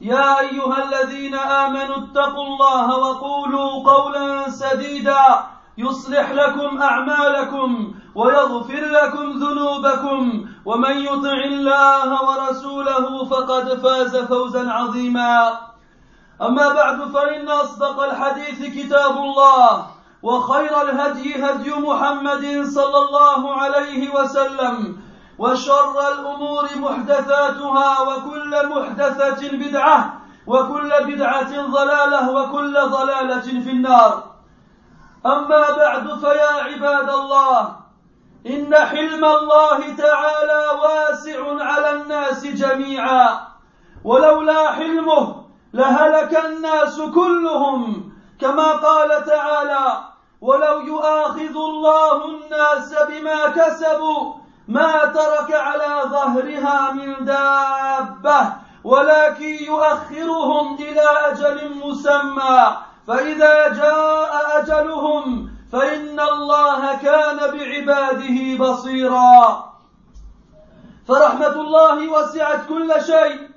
يا أيها الذين آمنوا اتقوا الله وقولوا قولا سديدا. يصلح لكم أعمالكم ويغفر لكم ذنوبكم. ومن يطع الله ورسوله فقد فاز فوزا عظيما. أما بعد فإن أصدق الحديث كتاب الله وخير الهدي هدي محمد صلى الله عليه وسلم وشر الأمور محدثاتها وكل محدثة بدعة وكل بدعة ضلالة وكل ضلالة في النار. أما بعد فيا عباد الله إن حلم الله تعالى واسع على الناس جميعا ولولا حلمه لهلك الناس كلهم كما قال تعالى ولو يؤاخذ الله الناس بما كسبوا ما ترك على ظهرها من دابة ولكن يؤخرهم إلى أجل مسمى. فإذا جاء أجلهم فإن الله كان بعباده بصيرا. فرحمة الله وسعت كل شيء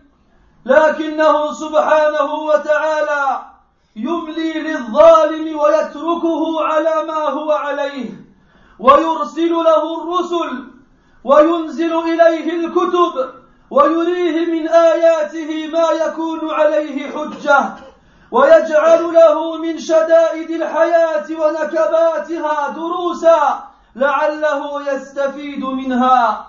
لكنه سبحانه وتعالى يملي للظالم ويتركه على ما هو عليه ويرسل له الرسل وينزل إليه الكتب ويريه من آياته ما يكون عليه حجة ويجعل له من شدائد الحياة ونكباتها دروسا لعله يستفيد منها.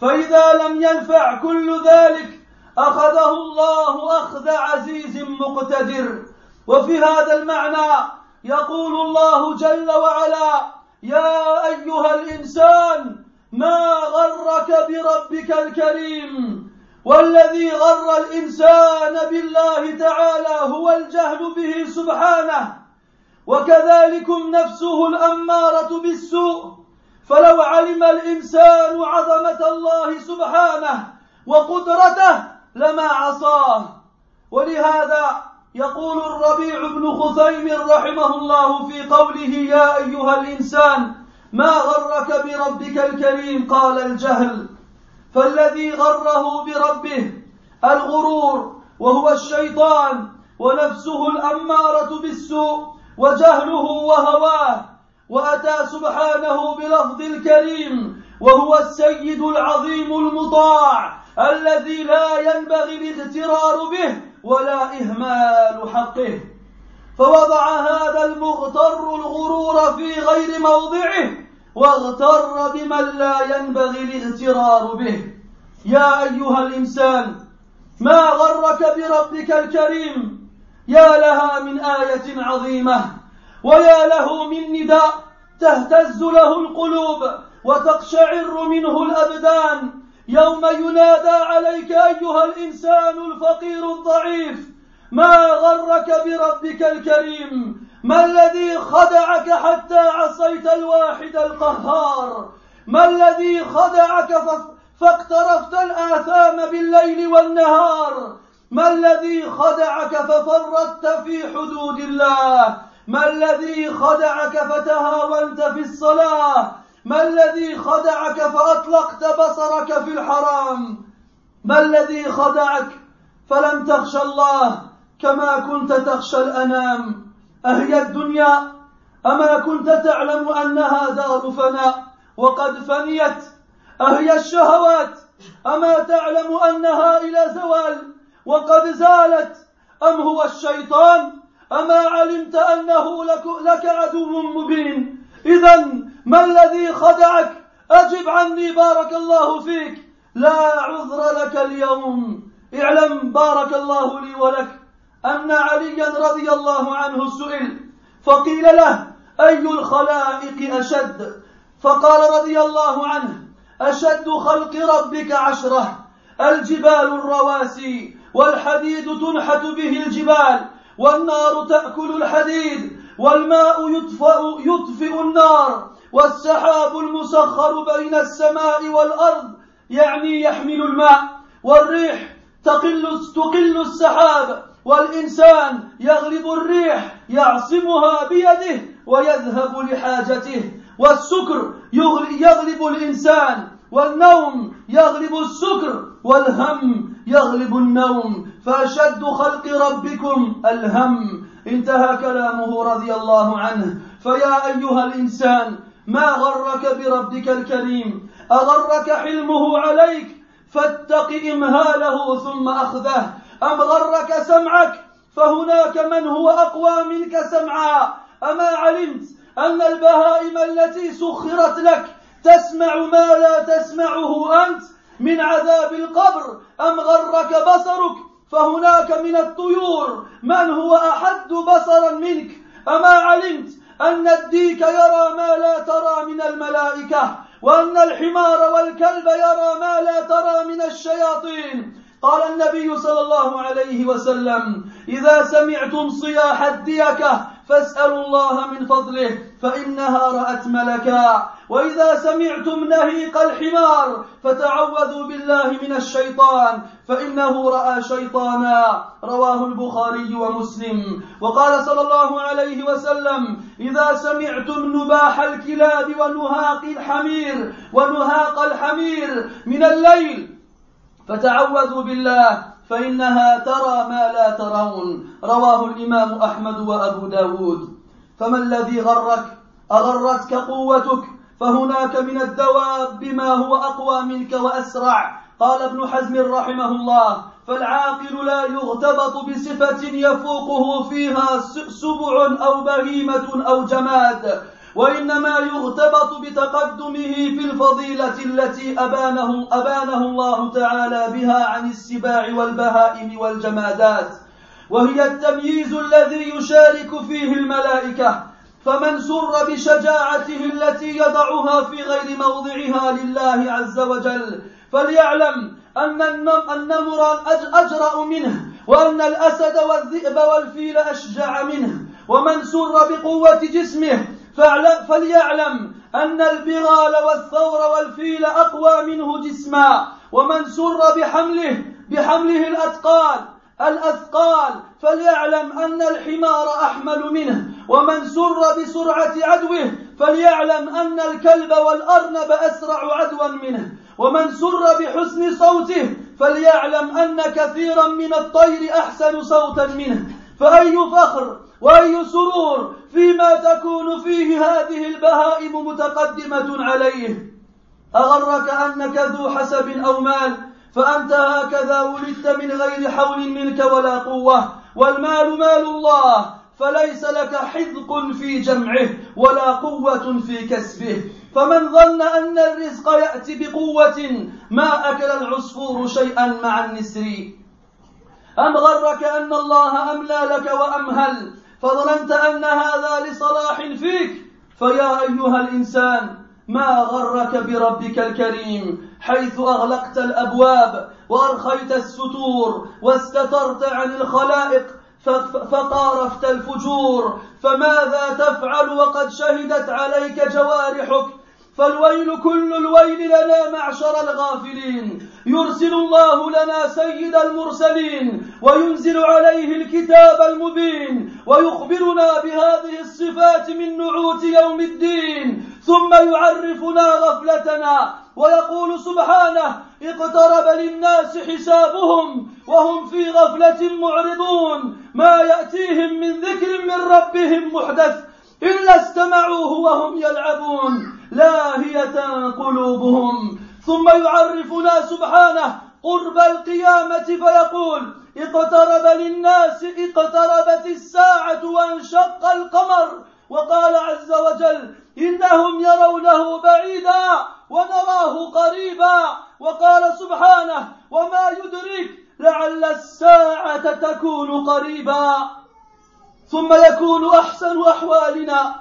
فإذا لم ينفع كل ذلك أخذه الله أخذ عزيز مقتدر. وفي هذا المعنى يقول الله جل وعلا يا أيها الإنسان ما غرك بربك الكريم والذي غر الإنسان بالله تعالى هو الجهل به سبحانه وكذلكم نفسه الأمارة بالسوء فلو علم الإنسان عظمة الله سبحانه وقدرته لما عصاه ولهذا يقول الربيع بن خثيم رحمه الله في قوله يا أيها الإنسان ما غرك بربك الكريم؟ قال الجهل. فالذي غره بربه الغرور وهو الشيطان ونفسه الأمارة بالسوء وجهله وهواه. وأتى سبحانه بلفظ الكريم وهو السيد العظيم المطاع الذي لا ينبغي الاغترار به ولا إهمال حقه. فوضع هذا المغتر الغرور في غير موضعه واغتر بمن لا ينبغي الاغترار به. يا أيها الإنسان ما غرك بربك الكريم؟ يا لها من آية عظيمة ويا له من نداء تهتز له القلوب وتقشعر منه الأبدان. يوم ينادى عليك أيها الإنسان الفقير الضعيف ما غرك بربك الكريم؟ ما الذي خدعك حتى عصيت الواحد القهار؟ ما الذي خدعك فاقترفت الآثام بالليل والنهار؟ ما الذي خدعك ففرطت في حدود الله؟ ما الذي خدعك فتهاونت في الصلاة؟ ما الذي خدعك فأطلقت بصرك في الحرام؟ ما الذي خدعك فلم تخش الله؟ كما كنت تخشى الأنام أهي الدنيا؟ أما كنت تعلم أنها دار فناء وقد فنيت أهي الشهوات؟ أما تعلم أنها إلى زوال وقد زالت أم هو الشيطان؟ أما علمت أنه لك, لك عدو مبين؟ إذا ما الذي خدعك؟ أجب عني بارك الله فيك. لا عذر لك اليوم. اعلم بارك الله لي ولك. أن عليا رضي الله عنه سئل فقيل له أي الخلائق أشد؟ فقال رضي الله عنه أشد خلق ربك عشرة الجبال الرواسي والحديد تنحت به الجبال والنار تأكل الحديد والماء يطفئ, يطفئ النار والسحاب المسخر بين السماء والأرض يعني يحمل الماء والريح تقل تقل السحاب والإنسان يغلب الريح يعصمها بيده ويذهب لحاجته والسكر يغلب الإنسان والنوم يغلب السكر والهم يغلب النوم. فأشد خلق ربكم الهم. انتهى كلامه رضي الله عنه. فيا أيها الإنسان ما غرك بربك الكريم؟ أغرك حلمه عليك؟ فاتق إمهاله ثم أخذه. أم غرك سمعك؟ فهناك من هو أقوى منك سمعا. أما علمت أن البهائم التي سخرت لك تسمع ما لا تسمعه أنت من عذاب القبر. أم غرك بصرك؟ فهناك من الطيور. من هو أحد بصرا منك؟ أما علمت أن الديك يرى ما لا ترى من الملائكة وأن الحمار والكلب يرى ما لا ترى من الشياطين. قال النبي صلى الله عليه وسلم إذا سمعتم صياح الديكة فاسألوا الله من فضله فإنها رأت ملكا. وإذا سمعتم نهيق الحمار فتعوذوا بالله من الشيطان فإنه رأى شيطانا. رواه البخاري ومسلم. وقال صلى الله عليه وسلم إذا سمعتم نباح الكلاب ونهاق الحمير ونهاق الحمير من الليل فتعوذوا بالله فإنها ترى ما لا ترون. رواه الإمام أحمد وأبو داود. فما الذي غرك؟ أغرتك قوتك؟ فهناك من الدواب ما هو أقوى منك وأسرع. قال ابن حزم رحمه الله فالعاقل لا يغتبط بصفة يفوقه فيها سبع أو بهيمة أو جماد. وإنما يغتبط بتقدمه في الفضيلة التي أبانه, أبانه الله تعالى بها عن السباع والبهائم والجمادات. وهي التمييز الذي يشارك فيه الملائكة. فمن سر بشجاعته التي يضعها في غير موضعها لله عز وجل فليعلم أن النمر أجرأ منه وأن الأسد والذئب والفيل أشجع منه. ومن سر بقوة جسمه فليعلم أن البغال والثور والفيل أقوى منه جسما ومن سر بحمله بحمله الأثقال الأثقال. فليعلم أن الحمار أحمل منه ومن سر بسرعة عدوه فليعلم أن الكلب والأرنب أسرع عدوا منه ومن سر بحسن صوته فليعلم أن كثيرا من الطير أحسن صوتا منه. فأي فخر وأي سرور فيما تكون فيه هذه البهائم متقدمة عليه؟ أغرك أنك ذو حسب أو مال فأنت هكذا ولدت من غير حول منك ولا قوة والمال مال الله فليس لك حذق في جمعه ولا قوة في كسبه. فمن ظن أن الرزق يأتي بقوة ما أكل العصفور شيئا مع النسر. أم غرك أن الله أملى لك وأمهل؟ فظننت أن هذا لصلاح فيك. فيا أيها الإنسان ما غرك بربك الكريم؟ حيث أغلقت الأبواب وأرخيت الستور واستترت عن الخلائق فقارفت الفجور. فماذا تفعل وقد شهدت عليك جوارحك؟ فالويل كل الويل لنا معشر الغافلين. يرسل الله لنا سيد المرسلين وينزل عليه الكتاب المبين ويخبرنا بهذه الصفات من نعوت يوم الدين. ثم يعرفنا غفلتنا ويقول سبحانه اقترب للناس حسابهم وهم في غفلة معرضون. ما يأتيهم من ذكر من ربهم محدث إلا استمعوه وهم يلعبون. قلوبهم ثم يعرفنا سبحانه قرب القيامة فيقول اقترب للناس اقتربت الساعة وانشق القمر. وقال عز وجل إنهم يرونه بعيدا ونراه قريبا. وقال سبحانه وما يدريك لعل الساعة تكون قريبا. ثم يكون أحسن أحوالنا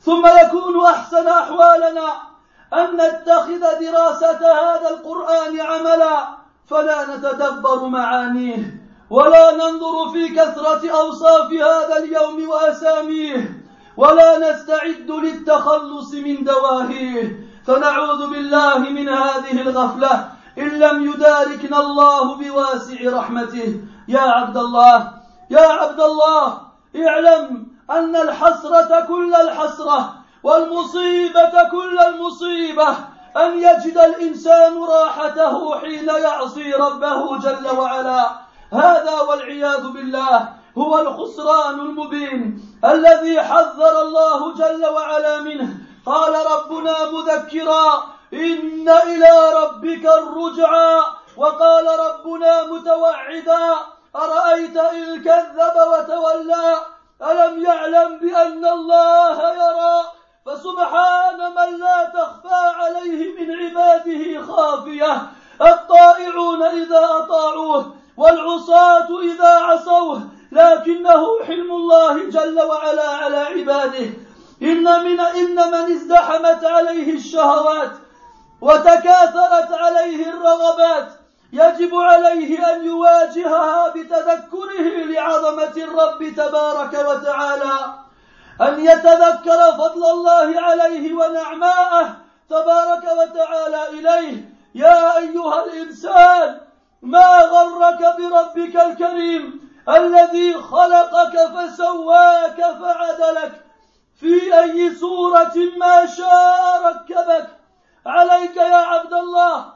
ثم يكون أحسن أحوالنا. أن نتخذ دراسة هذا القرآن عملا فلا نتدبر معانيه ولا ننظر في كثرة أوصاف هذا اليوم وأساميه ولا نستعد للتخلص من دواهيه. فنعوذ بالله من هذه الغفلة إن لم يداركنا الله بواسع رحمته. يا عبد الله يا عبد الله اعلم أن الحسرة كل الحسرة والمصيبة كل المصيبة أن يجد الإنسان راحته حين يعصي ربه جل وعلا. هذا والعياذ بالله هو الخسران المبين الذي حذر الله جل وعلا منه. قال ربنا مذكرا إن إلى ربك الرجعى وقال ربنا متوعدا أرأيت إن كذب وتولى؟ ألم يعلم بأن الله يرى؟ فسبحان من لا تخفى عليه من عباده خافية. الطائعون إذا أطاعوه والعصاة إذا عصوه لكنه حلم الله جل وعلا على عباده. إن من إن من ازدحمت عليه الشهوات وتكاثرت عليه الرغبات يجب عليه أن يواجهها بتذكره لعظمة الرب تبارك وتعالى. أن يتذكر فضل الله عليه ونعماءه تبارك وتعالى إليه. يا أيها الإنسان ما غرك بربك الكريم الذي خلقك فسواك فعدلك؟ في أي صورة ما شاء ركبك؟ عليك يا عبد الله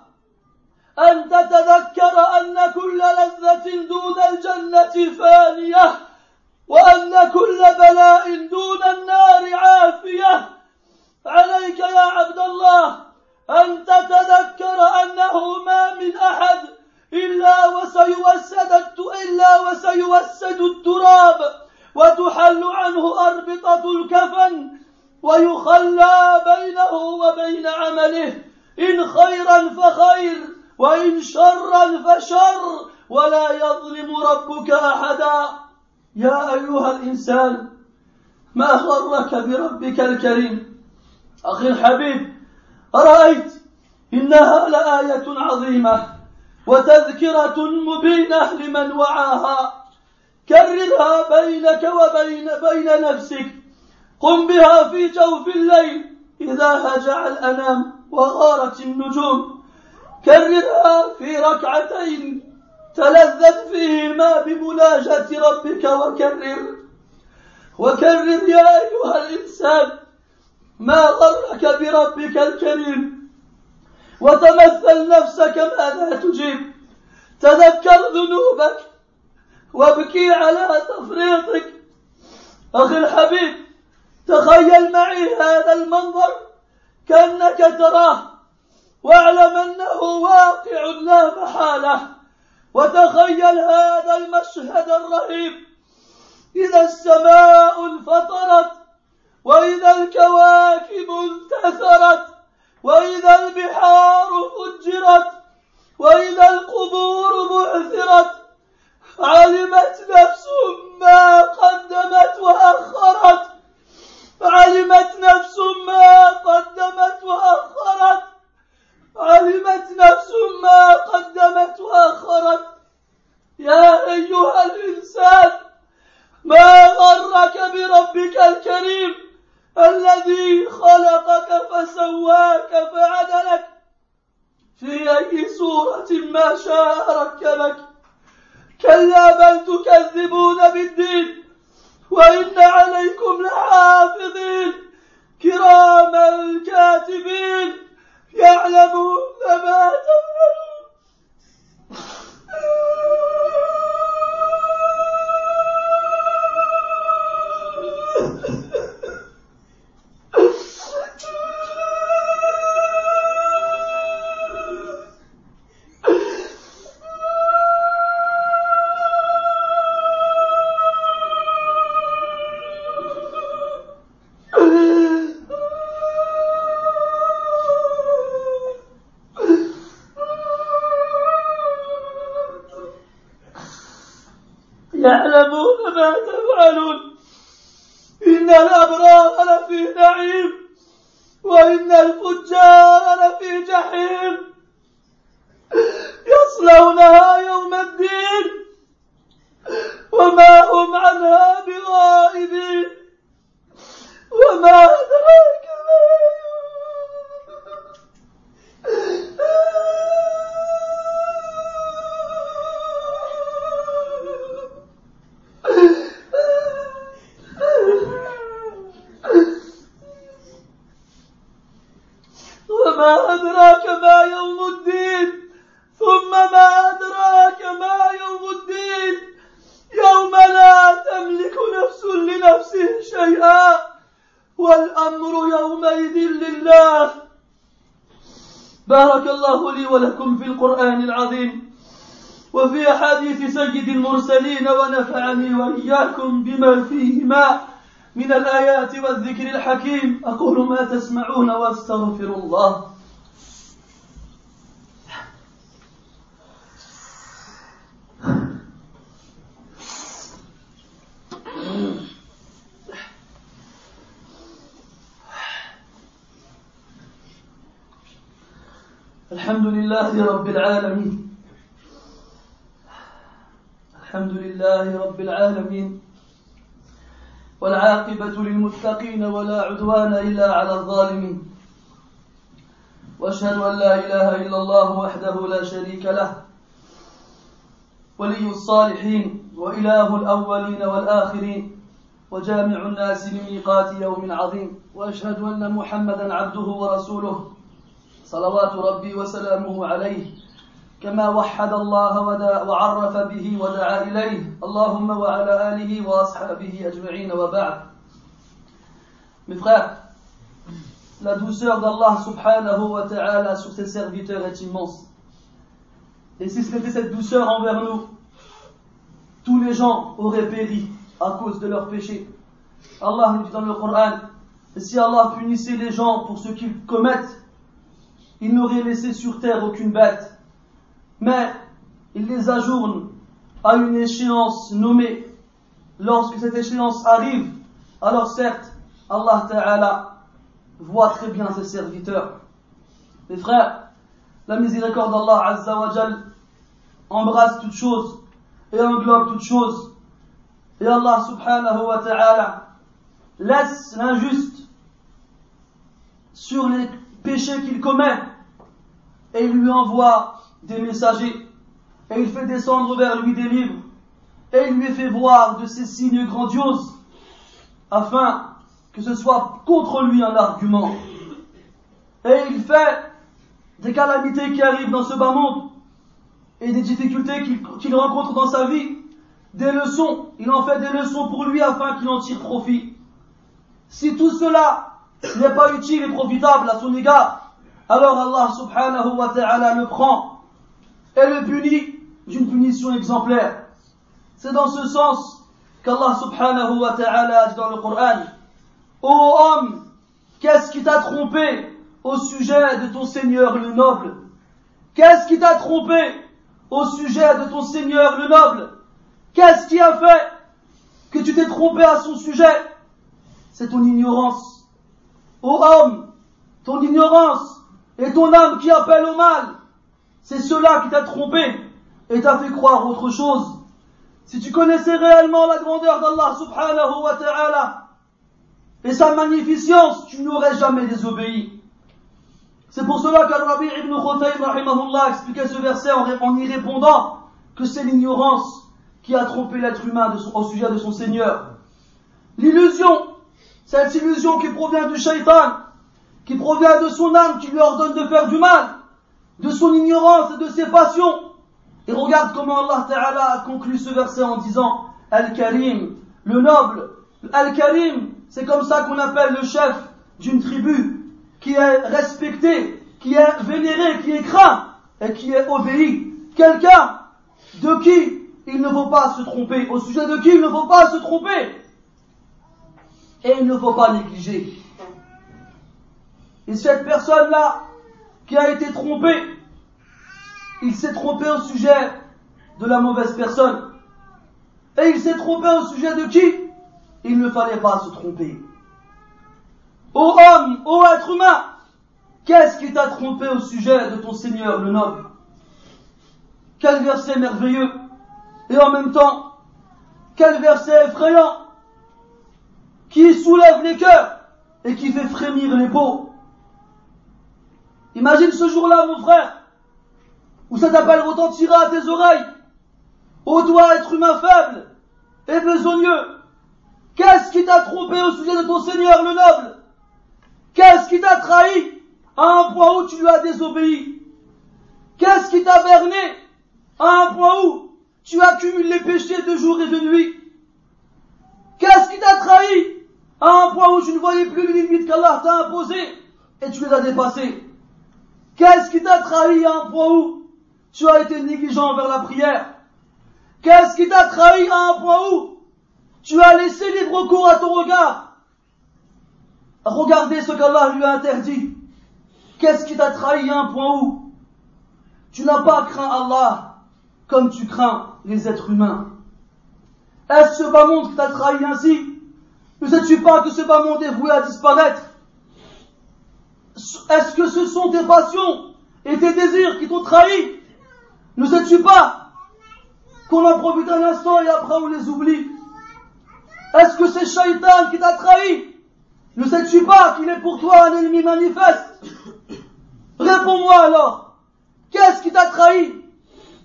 أن تتذكر أن كل لذة دون الجنة فانية. وأن كل بلاء دون النار عافية. عليك يا عبد الله أن تتذكر أنه ما من أحد إلا وسيوسد إلا وسيوسد التراب وتحل عنه أربطة الكفن ويخلى بينه وبين عمله. إن خيرا فخير وإن شرا فشر ولا يظلم ربك أحدا. يا أيها الإنسان ما غرك بربك الكريم؟ أخي الحبيب أرأيت إنها لآية عظيمة وتذكرة مبينة لمن وعاها. كررها بينك وبين بين نفسك. قم بها في جوف الليل إذا هجع الأنام وغارت النجوم. كررها في ركعتين تلذذ فيهما بمناجاة ربك وكرر. وكرر يا أيها الإنسان ما غرك بربك الكريم. وتمثل نفسك ماذا تجيب. تذكر ذنوبك وابكي على تفريطك. أخي الحبيب تخيل معي هذا المنظر كأنك تراه. واعلم أنه واقع لا محالة. وتخيل هذا المشهد الرهيب. إذا السماء انفطرت وإذا الكواكب انتثرت وإذا البحار فجرت وإذا القبور بعثرت علمت نفس ما قدمت وأخرت. علمت نفس ما قدمت وأخرت. علمت نفس ما قدمت وأخرت. يا أيها الإنسان ما غرك بربك الكريم الذي خلقك فسواك فعدلك؟ في أي صورة ما شاء ركبك. كلا بل تكذبون بالدين وإن عليكم لحافظين. كراما كاتبين يعلمون ما تفعلون. وإياكم بما فيهما من الآيات والذكر الحكيم. أقول ما تسمعون وأستغفر الله. الحمد لله رب العالمين. الحمد لله رب العالمين. والعاقبة للمتقين ولا عدوان إلا على الظالمين. وأشهد أن لا إله إلا الله وحده لا شريك له. ولي الصالحين وإله الأولين والآخرين. وجامع الناس لميقات يوم عظيم. وأشهد أن محمدا عبده ورسوله. صلوات ربي وسلامه عليه. كما وحد الله وعرف به ودعا إليه اللهم وعلى آله وأصحابه أجمعين وبعد Mes frères, la douceur d'Allah subhanahu wa ta'ala sur ses serviteurs est immense. Et si ce n'était cette douceur envers nous, tous les gens auraient péri à cause de leurs péchés. Allah nous dit dans le Coran, et si Allah punissait les gens pour ce qu'ils commettent, il n'aurait laissé sur terre aucune bête mais il les ajourne à une échéance nommée. Lorsque cette échéance arrive, alors certes, Allah Ta'ala voit très bien ses serviteurs. Mes frères, la miséricorde d'Allah Azza wa embrasse toutes choses et englobe toutes choses. Et Allah Subhanahu wa Ta'ala laisse l'injuste sur les péchés qu'il commet et lui envoie des messagers, et il fait descendre vers lui des livres, et il lui fait voir de ces signes grandioses, afin que ce soit contre lui un argument. Et il fait des calamités qui arrivent dans ce bas monde, et des difficultés qu'il rencontre dans sa vie, des leçons, il en fait des leçons pour lui afin qu'il en tire profit. Si tout cela n'est pas utile et profitable à son égard, alors Allah subhanahu wa ta'ala le prend et le punit. D'une punition exemplaire. C'est dans ce sens qu'Allah subhanahu wa ta'ala dit dans le Coran Ô homme, qu'est-ce qui t'a trompé au sujet de ton Seigneur le noble? Qu'est-ce qui t'a trompé au sujet de ton Seigneur le noble? Qu'est-ce qui a fait que tu t'es trompé à son sujet? C'est ton ignorance. Ô homme, ton ignorance et ton âme qui appelle au mal c'est cela qui t'a trompé et t'a fait croire autre chose. Si tu connaissais réellement la grandeur d'Allah subhanahu wa ta'ala et sa magnificence, tu n'aurais jamais désobéi. C'est pour cela qu'Al-Rabi ibn rahimahullah expliquait ce verset en, y répondant que c'est l'ignorance qui a trompé l'être humain au sujet de son Seigneur. L'illusion, cette illusion qui provient du shaitan, qui provient de son âme qui lui ordonne de faire du mal, de son ignorance et de ses passions. Et regarde comment Allah Ta'ala a conclu ce verset en disant Al-Karim, le noble. Al-Karim, c'est comme ça qu'on appelle le chef d'une tribu qui est respecté, qui est vénéré, qui est craint et qui est obéi. Quelqu'un de qui il ne faut pas se tromper, au sujet de qui il ne faut pas se tromper. Et il ne faut pas négliger. Et cette personne-là, qui a été trompé. Il s'est trompé au sujet de la mauvaise personne. Et il s'est trompé au sujet de qui? Il ne fallait pas se tromper. Ô homme, ô être humain, qu'est-ce qui t'a trompé au sujet de ton Seigneur le noble? Quel verset merveilleux et en même temps, quel verset effrayant qui soulève les cœurs et qui fait frémir les peaux. Imagine ce jour-là, mon frère, où cet appel retentira à tes oreilles. Ô toi, être humain faible et besogneux, qu'est-ce qui t'a trompé au sujet de ton Seigneur le noble? Qu'est-ce qui t'a trahi à un point où tu lui as désobéi? Qu'est-ce qui t'a berné à un point où tu accumules les péchés de jour et de nuit? Qu'est-ce qui t'a trahi à un point où tu ne voyais plus les limites qu'Allah t'a imposées et tu les as dépassées? Qu'est-ce qui t'a trahi à un point où tu as été négligent envers la prière. Qu'est-ce qui t'a trahi à un point où tu as laissé libre cours à ton regard. Regardez ce qu'Allah lui a interdit. Qu'est-ce qui t'a trahi à un point où tu n'as pas craint Allah comme tu crains les êtres humains. Est-ce ce bas monde qui t'a trahi ainsi Ne sais-tu pas que ce bas monde est voué à disparaître Est-ce que ce sont tes passions et tes désirs qui t'ont trahi? Ne sais-tu pas qu'on en profite un instant et après on les oublie? Est-ce que c'est Shaitan qui t'a trahi? Ne sais-tu pas qu'il est pour toi un ennemi manifeste? Réponds-moi alors. Qu'est-ce qui t'a trahi?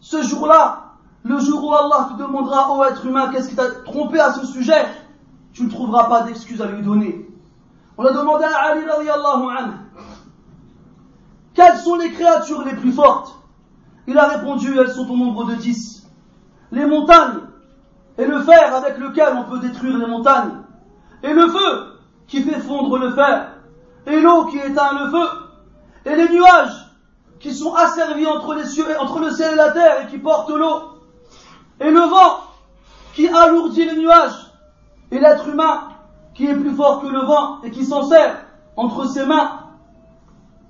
Ce jour-là, le jour où Allah te demandera, ô être humain, qu'est-ce qui t'a trompé à ce sujet? Tu ne trouveras pas d'excuses à lui donner. On a demandé à Ali radiallahu anhu, quelles sont les créatures les plus fortes? Il a répondu, elles sont au nombre de dix. Les montagnes, et le fer avec lequel on peut détruire les montagnes, et le feu, qui fait fondre le fer, et l'eau qui éteint le feu, et les nuages qui sont asservis entre, entre le ciel et la terre et qui portent l'eau, et le vent qui alourdit les nuages, et l'être humain qui est plus fort que le vent et qui s'en sert entre ses mains,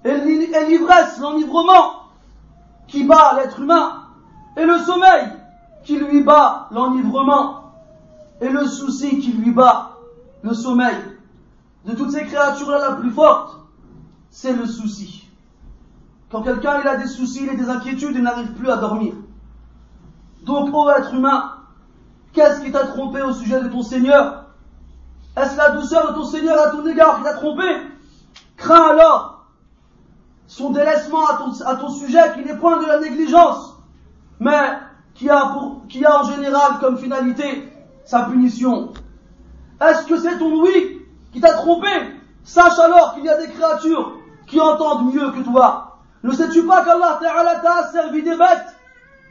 et l'ivresse, l'enivrement qui bat l'être humain, et le sommeil qui lui bat l'enivrement, et le souci qui lui bat le sommeil de toutes ces créatures-là, la plus forte, c'est le souci. Quand quelqu'un il a des soucis, il a des inquiétudes, il n'arrive plus à dormir. Donc, ô être humain, qu'est-ce qui t'a trompé au sujet de ton Seigneur? Est-ce la douceur de ton Seigneur à ton égard qui t'a trompé? Crains alors son délaissement à ton, sujet qui n'est point de la négligence, mais qui a, pour, en général comme finalité sa punition. Est-ce que c'est ton oui qui t'a trompé, sache alors qu'il y a des créatures qui entendent mieux que toi. Ne sais-tu pas qu'Allah t'a servi des bêtes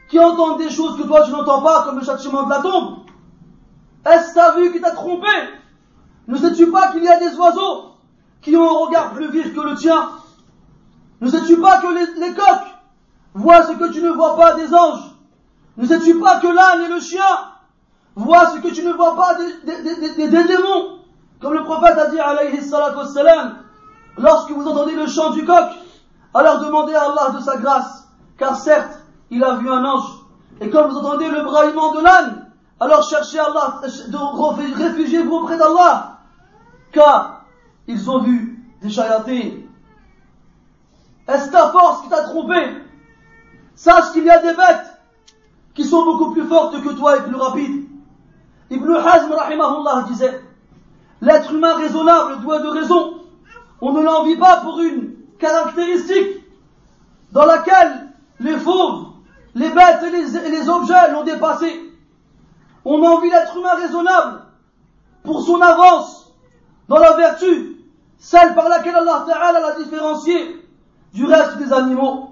qui entendent des choses que toi tu n'entends pas, comme le châtiment de la tombe? Est-ce ta vue qui t'a trompé? Ne sais-tu pas qu'il y a des oiseaux qui ont un regard plus vif que le tien Ne sais-tu pas que les, coqs voient ce que tu ne vois pas des anges? Ne sais-tu pas que l'âne et le chien voient ce que tu ne vois pas des démons? Comme le prophète a dit, alayhi salatu wassalam, lorsque vous entendez le chant du coq, alors demandez à Allah de sa grâce, car certes, il a vu un ange. Et comme vous entendez le braillement de l'âne, alors cherchez Allah, réfugiez-vous auprès d'Allah, car ils ont vu des chayatines. Est-ce ta force qui t'a trompé? Sache qu'il y a des bêtes qui sont beaucoup plus fortes que toi et plus rapides. Ibn Hazm, rahimahullah, disait, L'être humain raisonnable doit de raison. On ne l'envie pas pour une caractéristique dans laquelle les fauves, les bêtes et les, objets l'ont dépassé. On envie l'être humain raisonnable pour son avance dans la vertu, celle par laquelle Allah Ta'ala l'a différencié du reste des animaux.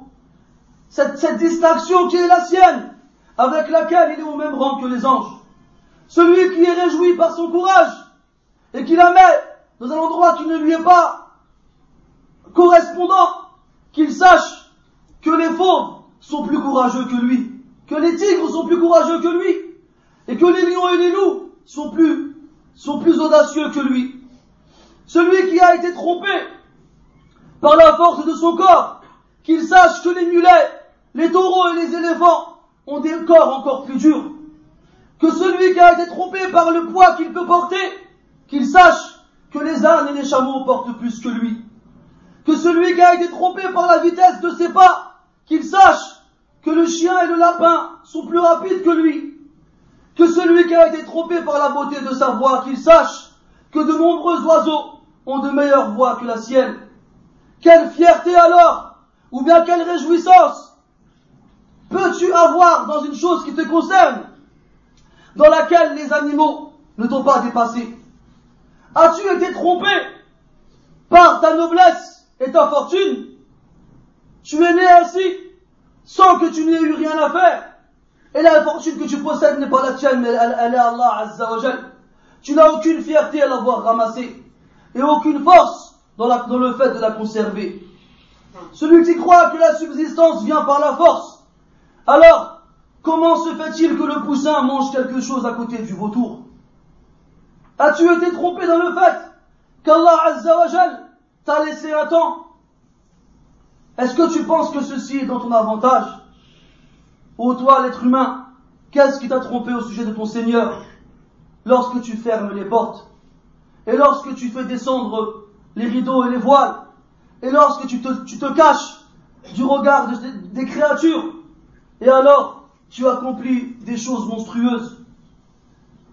Cette, distinction qui est la sienne, avec laquelle il est au même rang que les anges. Celui qui est réjoui par son courage, et qu'il la met dans un endroit qui ne lui est pas correspondant, qu'il sache que les fauves sont plus courageux que lui, que les tigres sont plus courageux que lui, et que les lions et les loups sont plus audacieux que lui. Celui qui a été trompé par la force de son corps, qu'il sache que les mulets, les taureaux et les éléphants ont des corps encore plus durs. Que celui qui a été trompé par le poids qu'il peut porter, qu'il sache que les ânes et les chameaux portent plus que lui. Que celui qui a été trompé par la vitesse de ses pas, qu'il sache que le chien et le lapin sont plus rapides que lui. Que celui qui a été trompé par la beauté de sa voix, qu'il sache que de nombreux oiseaux ont de meilleures voix que la sienne. Quelle fierté alors, ou bien quelle réjouissance peux-tu avoir dans une chose qui te concerne, dans laquelle les animaux ne t'ont pas dépassé As-tu été trompé par ta noblesse et ta fortune Tu es né ainsi sans que tu n'aies eu rien à faire. Et la fortune que tu possèdes n'est pas la tienne, mais elle, est Allah Azza wa Tu n'as aucune fierté à l'avoir ramassée et aucune force dans, le fait de la conserver. Celui qui croit que la subsistance vient par la force, alors comment se fait-il que le poussin mange quelque chose à côté du vautour? As-tu été trompé dans le fait qu'Allah Azza wa t'a laissé un temps? Est-ce que tu penses que ceci est dans ton avantage? Ô toi, l'être humain, qu'est-ce qui t'a trompé au sujet de ton Seigneur lorsque tu fermes les portes et lorsque tu fais descendre les rideaux et les voiles et lorsque tu te, caches du regard des créatures et alors tu accomplis des choses monstrueuses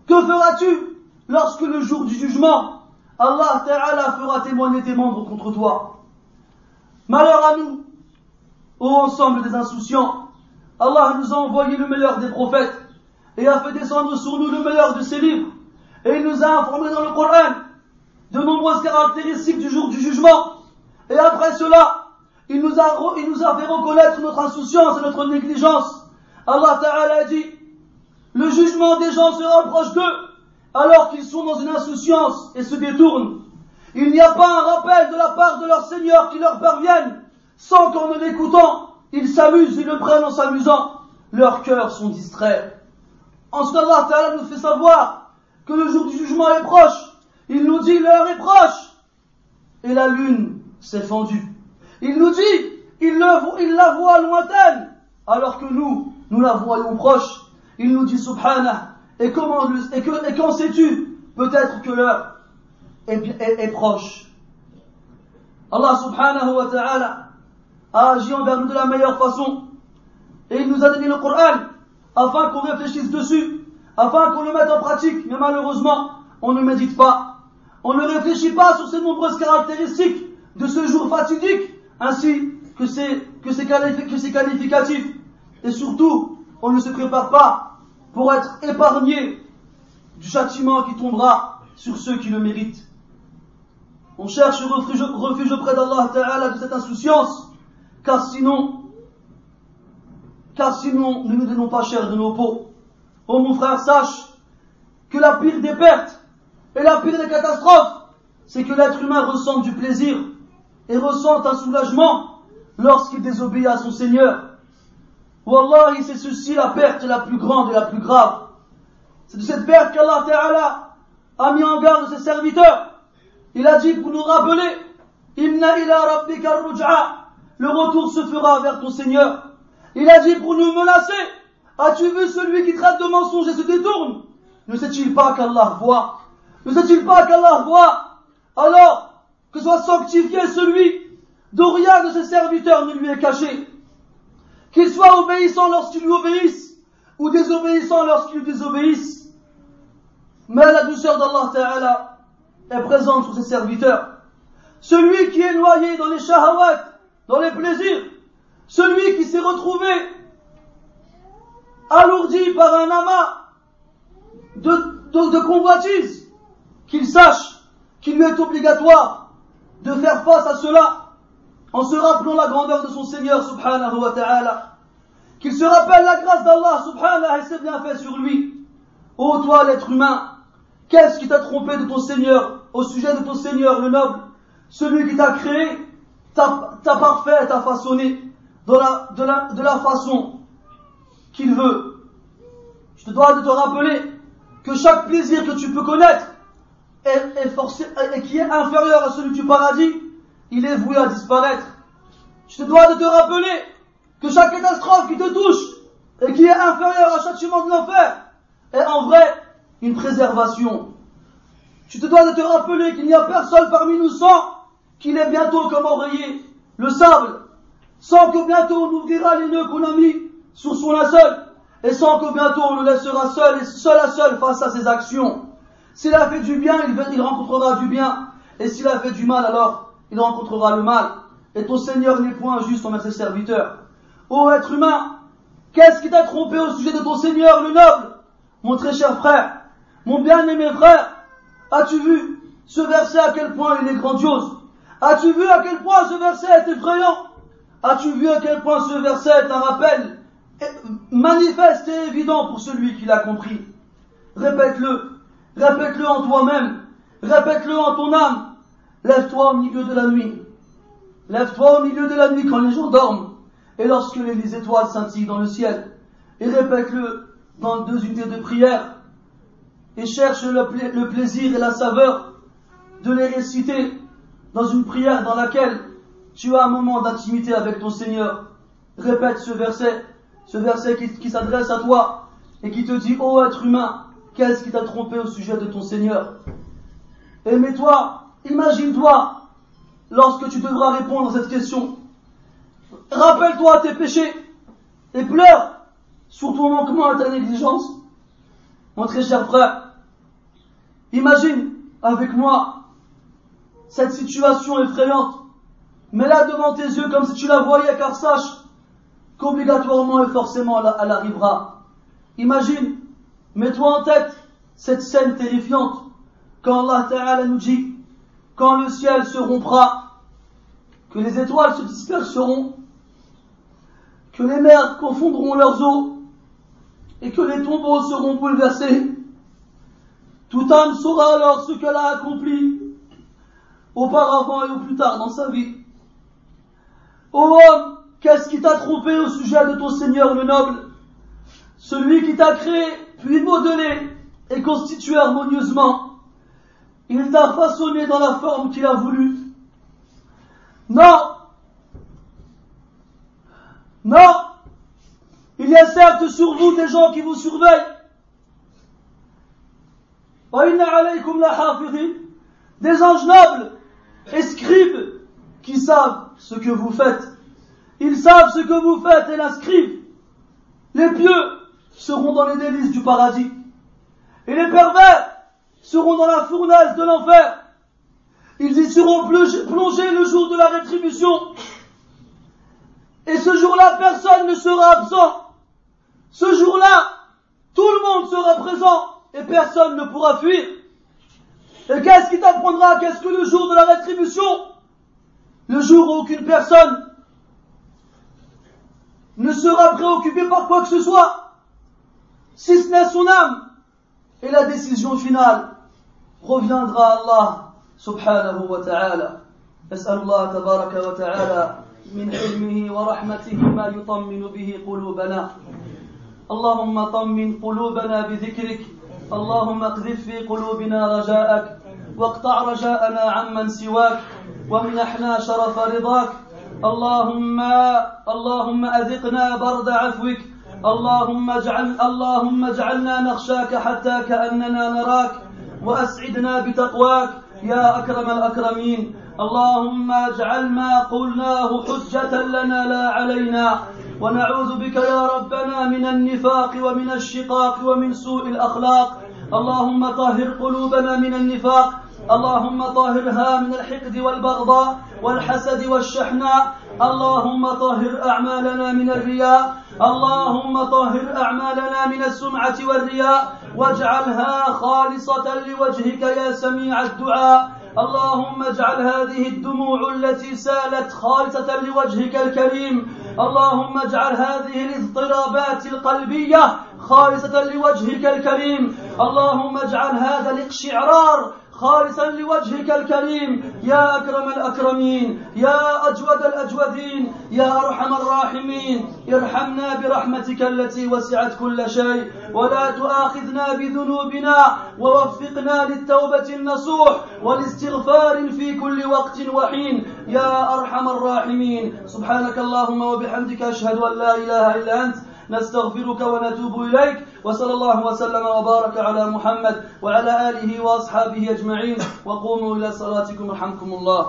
Que feras-tu lorsque le jour du jugement, Allah fera témoigner tes membres contre toi? Malheur à nous, ô ensemble des insouciants, Allah nous a envoyé le meilleur des prophètes et a fait descendre sur nous le meilleur de ses livres. Et il nous a informé dans le Coran de nombreuses caractéristiques du jour du jugement. Et après cela, il nous a, fait reconnaître notre insouciance et notre négligence. Allah Ta'ala a dit, le jugement des gens se rapproche d'eux alors qu'ils sont dans une insouciance et se détournent. Il n'y a pas un rappel de la part de leur Seigneur qui leur parvienne, sans qu'en l'écoutant, ils s'amusent et le prennent en s'amusant. Leurs cœurs sont distraits. En ce qu'Allah Ta'ala nous fait savoir que le jour du jugement est proche. Il nous dit l'heure est proche. Et la lune s'est fendue. Il nous dit, il, la voit lointaine, alors que nous, nous la voyons proche. Il nous dit, subhanah, et comment et, que, et qu'en sais-tu? Peut-être que l'heure est, est, proche. Allah subhanahu wa ta'ala a agi envers nous de la meilleure façon. Et il nous a donné le Coran afin qu'on réfléchisse dessus, afin qu'on le mette en pratique. Mais malheureusement, on ne médite pas. On ne réfléchit pas sur ces nombreuses caractéristiques de ce jour fatidique, ainsi que ses, que ses, qualificatifs. Et surtout, on ne se prépare pas pour être épargné du châtiment qui tombera sur ceux qui le méritent. On cherche refuge, refuge auprès d'Allah Ta'ala de cette insouciance, car sinon, car sinon, nous ne donnons pas cher de nos peaux. Oh mon frère, sache que la pire des pertes et la pire des catastrophes, c'est que l'être humain ressent du plaisir et ressent un soulagement lorsqu'il désobéit à son Seigneur. Wallahi, c'est ceci la perte la plus grande et la plus grave. C'est de cette perte qu'Allah Ta'ala a mis en garde ses serviteurs. Il a dit pour nous rappeler, Inna ila rabbika Le retour se fera vers ton Seigneur. Il a dit pour nous menacer, as-tu vu celui qui traite de mensonge et se détourne? Ne sait-il pas qu'Allah voit? Ne sait-il pas qu'Allah voit? Alors, que soit sanctifié celui dont rien de ses serviteurs ne lui est caché? Qu'il soit obéissant lorsqu'ils lui obéissent, ou désobéissant lorsqu'ils lui désobéissent. Mais la douceur d'Allah Ta'ala est présente sur ses serviteurs. Celui qui est noyé dans les shahawat, dans les plaisirs, celui qui s'est retrouvé alourdi par un amas de, de, de convoitise, qu'il sache qu'il lui est obligatoire de faire face à cela en se rappelant la grandeur de son Seigneur subhanahu wa ta'ala, qu'il se rappelle la grâce d'Allah subhanahu et ses bienfaits sur lui. Ô toi l'être humain, qu'est-ce qui t'a trompé de ton Seigneur, au sujet de ton Seigneur le noble, celui qui t'a créé, t'a parfait, t'a façonné de la, façon qu'il veut. Je te dois de te rappeler que chaque plaisir que tu peux connaître et qui est inférieur à celui du paradis, il est voué à disparaître. Je te dois de te rappeler que chaque catastrophe qui te touche et qui est inférieure au châtiment de l'enfer, est en vrai une préservation. Tu te dois de te rappeler qu'il n'y a personne parmi nous sans qu'il est bientôt comme oreiller le sable, sans que bientôt on ouvrira les nœuds qu'on a mis sur son linceul, et sans que bientôt on le laissera seul et seul à seul face à ses actions. S'il a fait du bien, il rencontrera du bien, et s'il a fait du mal, alors il rencontrera le mal. Et ton Seigneur n'est point juste envers ses serviteurs. Ô être humain, qu'est-ce qui t'a trompé au sujet de ton Seigneur, le noble? Mon très cher frère, mon bien-aimé frère, as-tu vu ce verset à quel point il est grandiose? As-tu vu à quel point ce verset est effrayant? As-tu vu à quel point ce verset est un rappel manifeste et évident pour celui qui l'a compris? Répète-le, répète-le en toi-même, répète-le en ton âme. Lève-toi au milieu de la nuit. Lève-toi au milieu de la nuit quand les gens dorment et lorsque les étoiles scintillent dans le ciel. Et répète-le dans deux unités de prière et cherche le, plaisir et la saveur de les réciter dans une prière dans laquelle tu as un moment d'intimité avec ton Seigneur. Répète ce verset, ce verset qui, qui s'adresse à toi et qui te dit, ô être humain, qu'est-ce qui t'a trompé au sujet de ton Seigneur? Aimez-toi, imagine-toi, lorsque tu devras répondre à cette question. Rappelle-toi tes péchés et pleure sur ton manquement à ta négligence. Mon très cher frère, imagine avec moi cette situation effrayante. Mets-la devant tes yeux comme si tu la voyais, car sache qu'obligatoirement et forcément elle, arrivera. Imagine, mets-toi en tête cette scène terrifiante quand Allah Ta'ala nous dit quand le ciel se rompra, que les étoiles se disperseront, que les mers confondront leurs eaux, et que les tombeaux seront bouleversés. Tout âme saura alors ce qu'elle a accompli auparavant et au plus tard dans sa vie. Ô homme, qu'est-ce qui t'a trompé au sujet de ton Seigneur le noble? Celui qui t'a créé, puis modelé et constitué harmonieusement. Il t'a façonné dans la forme qu'il a voulu. Non Non il y a certes sur vous des gens qui vous surveillent. Des anges nobles et scribes qui savent ce que vous faites. Ils savent ce que vous faites et l'inscrivent. Les pieux seront dans les délices du paradis. Et les pervers seront dans la fournaise de l'enfer. Ils y seront plongés le jour de la rétribution. Et ce jour-là, personne ne sera absent. Ce jour-là, tout le monde sera présent et personne ne pourra fuir. Et qu'est-ce qui t'apprendra Qu'est-ce que le jour de la rétribution? Le jour où aucune personne ne sera préoccupée par quoi que ce soit, si ce n'est son âme. Et la décision finale reviendra à Allah subhanahu wa ta'ala. أسأل الله تبارك وتعالى من علمه ورحمته ما يطمن به قلوبنا اللهم طمن قلوبنا بذكرك اللهم اقذف في قلوبنا رجاءك واقطع رجاءنا عمن سواك وامنحنا شرف رضاك اللهم اللهم اذقنا برد عفوك اللهم اجعل اللهم اجعلنا نخشاك حتى كأننا نراك وأسعدنا بتقواك يا أكرم الأكرمين. اللهم اجعل ما قلناه حجة لنا لا علينا. ونعوذ بك يا ربنا من النفاق ومن الشقاق ومن سوء الأخلاق. اللهم طهر قلوبنا من النفاق. اللهم طهرها من الحقد والبغضاء والحسد والشحناء. اللهم طهر أعمالنا من الرياء. اللهم طهر أعمالنا من السمعة والرياء واجعلها خالصة لوجهك يا سميع الدعاء. اللهم اجعل هذه الدموع التي سالت خالصة لوجهك الكريم. اللهم اجعل هذه الاضطرابات القلبية خالصة لوجهك الكريم. اللهم اجعل هذا الاقشعرار خالصا لوجهك الكريم. يا أكرم الأكرمين يا أجود الأجودين يا أرحم الراحمين. ارحمنا برحمتك التي وسعت كل شيء. ولا تؤاخذنا بذنوبنا ووفقنا للتوبة النصوح والاستغفار في كل وقت وحين. يا أرحم الراحمين. سبحانك اللهم وبحمدك أشهد أن لا إله إلا أنت نستغفرك ونتوب إليك وصلى الله وسلم وبارك على محمد وعلى آله وأصحابه أجمعين وقوموا إلى صلاتكم رحمكم الله.